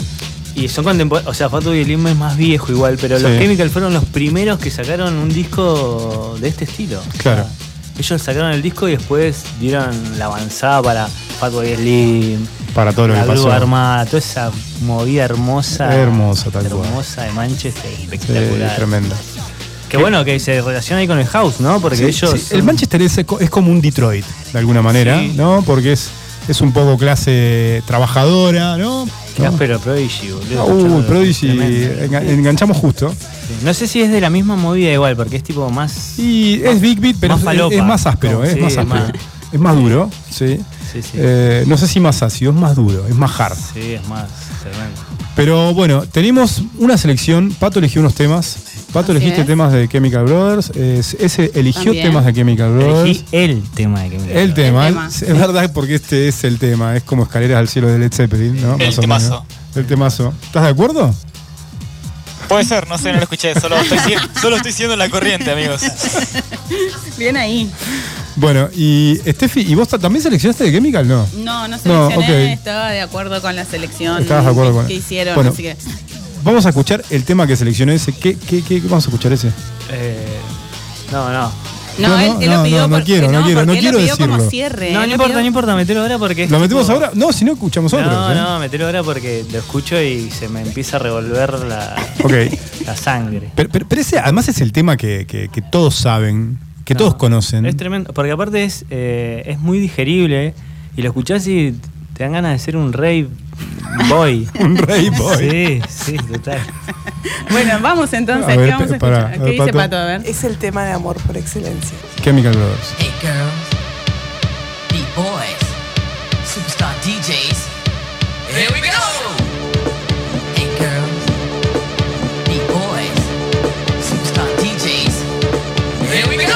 y son contemporáneos. O sea, Fatboy Slim es más viejo igual, pero los. Chemical fueron los primeros que sacaron un disco de este estilo.
Claro.
O sea, ellos sacaron el disco y después dieron la avanzada para Fatboy Slim,
Para todo lo
la
que pasó.
Armada, toda esa movida hermosa.
Hermosa, tal cual.
Hermosa de Manchester,
Sí,
espectacular.
tremenda.
Qué bueno que se relaciona ahí con el house, ¿no? Porque
Sí,
ellos.
sí, El Manchester es, es como un Detroit, de alguna manera,
Sí.
¿no? Porque es, es un poco clase trabajadora, ¿no?
Qué áspero Prodigy, boludo.
Uh, Prodigy, enganchamos justo.
Sí. No sé si es de la misma movida igual, porque es tipo más.
Y es Big Beat, pero
más
es- es, más áspero,
No,
¿eh? es
sí,
más
es
áspero.
más-
Es más duro, sí.
Sí, sí.
Eh, no sé si más ácido, es más duro, es más hard.
Sí, es más tremendo.
Pero bueno, tenemos una selección. Pato eligió unos temas. Pato,
Así
elegiste
es.
temas de Chemical Brothers. es- ese eligió
También.
temas de Chemical Brothers.
Elegí el tema de que me
El tema,
El tema.
es verdad porque este es el tema, es como escaleras al cielo de Led Zeppelin, ¿no?
El
Más o
temazo.
menos. El temazo. ¿Estás de acuerdo?
Puede ser, no sé, no lo escuché, solo estoy, solo estoy la corriente, amigos.
Bien ahí.
Bueno, y Steffi, ¿y vos ta- también seleccionaste de Chemical? No.
No, no
No,
seleccioné,
ok.
estaba de acuerdo con la selección
Estabas de acuerdo
que,
con-
que hicieron,
Bueno.
así que
Vamos a escuchar el tema que seleccionó ese. ¿Qué, qué, qué- vamos a escuchar ese?
Eh, no, no.
No,
No,
él,
no,
él lo
no,
pidió
no, no
porque-
quiero, no quiero, no
lo
quiero
pidió como
decirlo.
cierre.
No, no
lo
importa,
pidió-
no importa, metelo ahora porque.
¿Lo metemos
tipo-
ahora? No, si no escuchamos otros.
No,
¿eh?
no, metelo ahora porque lo escucho y se me empieza a revolver la,
Ok.
la sangre.
Pero, pero- pero ese además es el tema que, que- que todos saben, que
No,
todos conocen.
Es tremendo, porque aparte es, eh, es muy digerible y lo escuchás y te dan ganas de ser un rey boy.
Un rey boy.
Sí, sí, total.
Bueno, vamos entonces.
A ver,
¿Qué vamos a
pará,
escuchar?
a
¿Qué
ver,
dice
Pato.
Pato? A ver.
Es el tema de amor por excelencia.
Chemical Brothers.
Hey girls, beat boys, superstar DJs. Here we go. Hey girls, beat boys, superstar DJs. Here we go.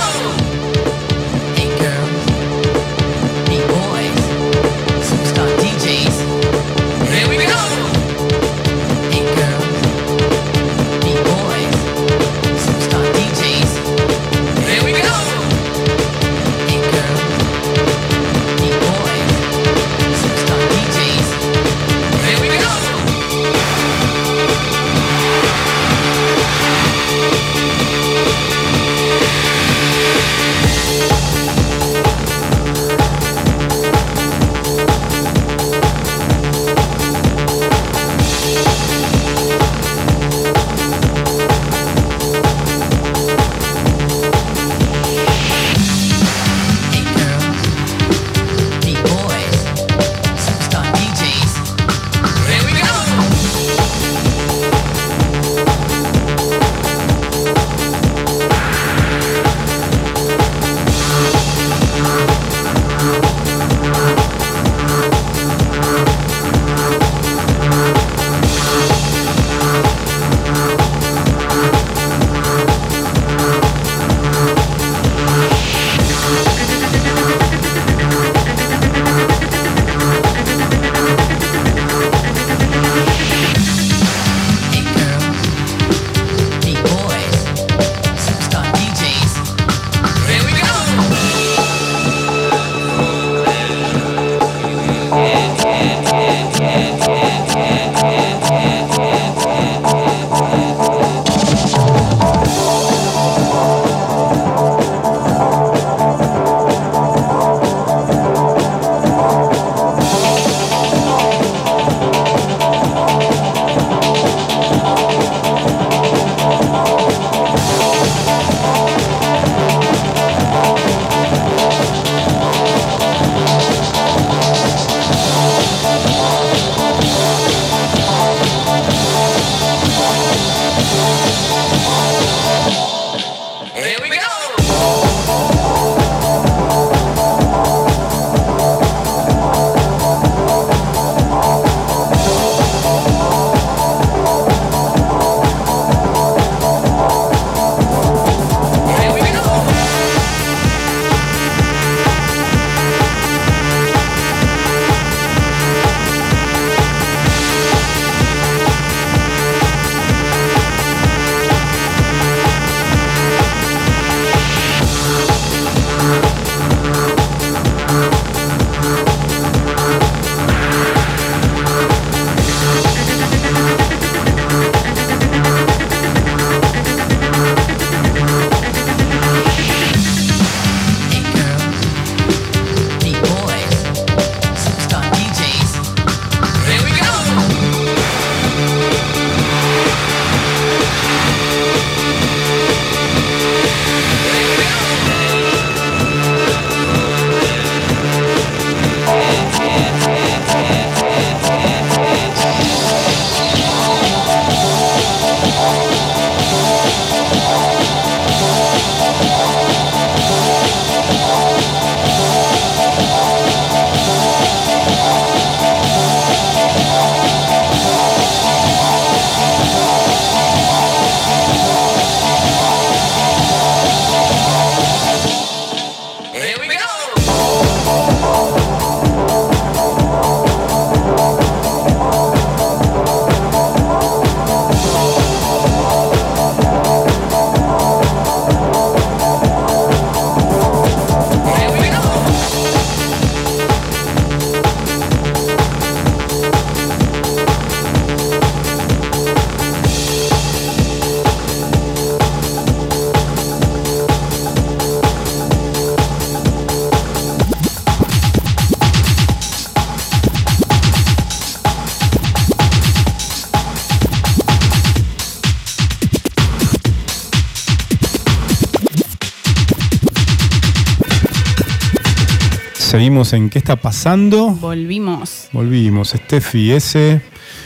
Seguimos en ¿Qué está pasando?
Volvimos.
Volvimos. Steffi S.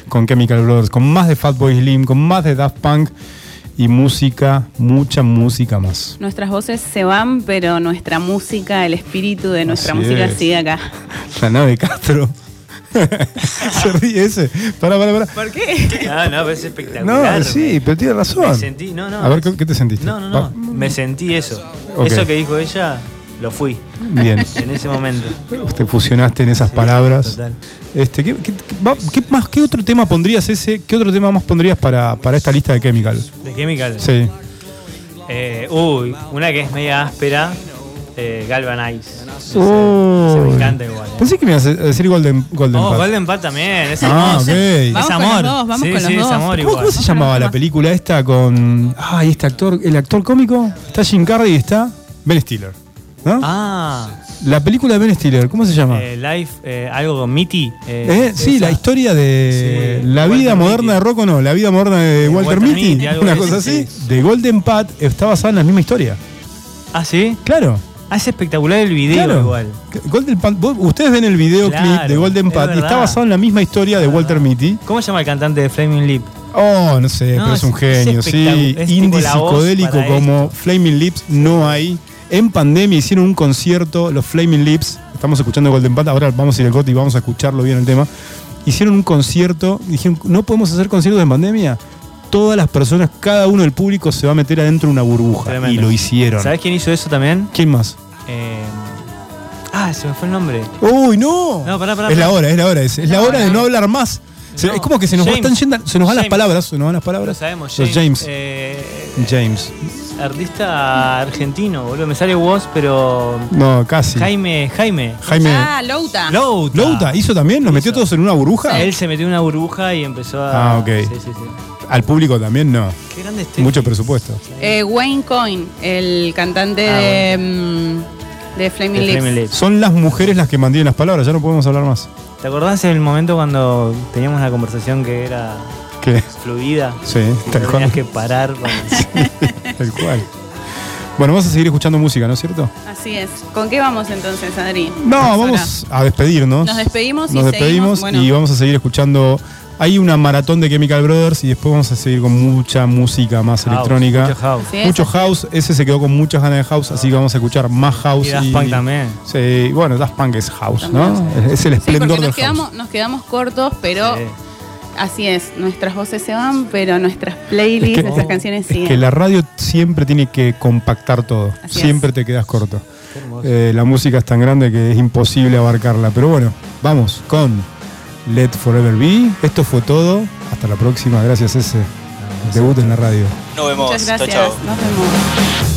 con Chemical Brothers, con más de Fatboy Slim, con más de Daft Punk y música, mucha música más.
Nuestras voces se van, pero nuestra música, el espíritu de nuestra
Así
música
es.
sigue acá.
La nave Castro. Se ríe ese. Pará, pará, pará.
¿Por qué?
No, no, pero es espectacular.
No, sí, pero tiene razón.
Me sentí, no, no.
A ver, ¿qué, qué te sentiste?
No, no, no. Me sentí eso. Eso que dijo ella, lo fui.
Bien.
En ese momento.
Te fusionaste en esas palabras.
Total.
Este, ¿qué, qué- qué- va- qué más, ¿Qué otro tema pondrías ese? ¿Qué otro tema más pondrías para, para esta lista de Chemical?
De Chemical.
Sí.
Eh, uy, una que es media áspera. Eh, Galvanize. No sé,
Oh.
se me encanta igual.
Pensé que me ibas a decir Golden, Golden
Oh,
Path.
Golden Path también, es
Ah,
hermoso.
ok.
Es
Vamos con
amor.
los dos, vamos
sí,
con los
sí,
dos.
es amor
¿Cómo,
igual.
cómo se llamaba la película esta con. Ay, este actor, el actor cómico? Está Jim Carrey y está Ben Stiller. ¿No?
Ah,
La película de Ben Stiller, ¿cómo se llama?
eh, Life, eh, algo con Mitty.
Eh, sí,
esa.
la historia de
Sí,
la
Walter
vida moderna
Mitty.
de Rocco, no, la vida moderna de Walter,
Walter
Mitty, una cosa
ese,
así.
sí.
De Golden Path está basada en la misma historia.
Ah, sí.
Claro.
Ah, es espectacular el video
claro.
igual.
Golden Path, vos- ustedes ven el videoclip
Claro,
de Golden
es
Path y está basado en la misma historia de Walter Mitty.
¿Cómo se llama el cantante de Flaming Lip?
Oh, no sé,
No,
pero es,
es-
un genio,
es
sí. Indie psicodélico como Flaming Lips no hay. En pandemia hicieron un concierto, los Flaming Lips, estamos escuchando Golden Path, ahora vamos a ir al GOT y vamos a escucharlo bien el tema. Hicieron un concierto, dijeron, ¿no podemos hacer conciertos en pandemia? Todas las personas, cada uno del público se va a meter adentro de una burbuja.
Tremendo.
Y lo hicieron.
¿Sabes quién hizo eso también?
¿Quién más?
Eh, ah, se me fue el nombre.
¡Uy, no!
No, pará, pará,
es la hora, es la hora. Es, es la hora de no hablar más.
No,
es como que se nos, va-
James.
están yendo- se nos van las
James.
palabras, se nos van las
Lo
palabras.
sabemos,
Los James.
eh,
James.
Artista argentino, boludo. Me sale vos, pero.
No, casi.
Jaime, Jaime.
Jaime.
Ah, Louta.
Louta.
Louta, ¿hizo también? ¿Nos metió todos en una burbuja?
Él se metió en una burbuja y empezó a.
Ah, ok.
Sí, sí, sí.
Al público también no.
Qué grande este.
Mucho presupuesto.
Eh, Wayne Coyne, el cantante
Ah,
de, mm, de Flaming
De
Lips.
Flaming Lips.
Son las mujeres las que mantienen las palabras, ya no podemos hablar más.
¿Te acordás el momento cuando teníamos una conversación que era
¿Qué?
fluida?
Sí, tal
no
cual.
tenías que parar. para-
Tal cual. Bueno, vamos a seguir escuchando música, ¿no es cierto?
Así es. ¿Con qué vamos entonces, Adri?
No, vamos a despedirnos.
Nos despedimos y
Nos despedimos
seguimos, bueno.
y vamos a seguir escuchando. Hay una maratón de Chemical Brothers y después vamos a seguir con mucha música más
House,
electrónica.
mucho house.
Sí,
Mucho house, ese se quedó con muchas ganas de house, así que vamos a escuchar más house.
Y Daft Punk también.
Sí, bueno, Daft Punk es house, ¿no? Es el
Sí,
esplendor
porque
del
nos
house.
quedamos, nos quedamos cortos, pero
Sí.
Así es. Nuestras voces se van, pero nuestras
Es
playlists,
que-
nuestras canciones
Es
siguen.
que la radio siempre tiene que compactar todo.
Así
siempre te quedas corto. Eh, la música es tan grande que es imposible abarcarla. Pero bueno, vamos con Let Forever Be. Esto fue todo. Hasta la próxima. Gracias, ese. Debut en la radio.
Nos vemos.
Muchas
Chao,
gracias.
chao.
Nos vemos.